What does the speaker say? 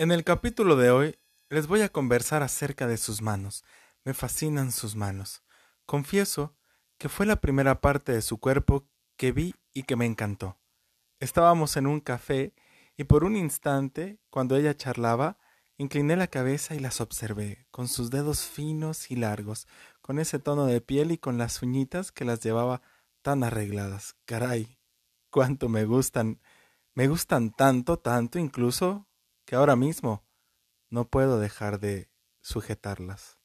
En el capítulo de hoy les voy a conversar acerca de sus manos. Me fascinan sus manos. Confieso que fue la primera parte de su cuerpo que vi y que me encantó. Estábamos en un café y por un instante, cuando ella charlaba, incliné la cabeza y las observé, con sus dedos finos y largos, con ese tono de piel y con las uñitas que las llevaba tan arregladas. Caray, cuánto me gustan. Me gustan tanto, tanto incluso, que ahora mismo no puedo dejar de sujetarlas.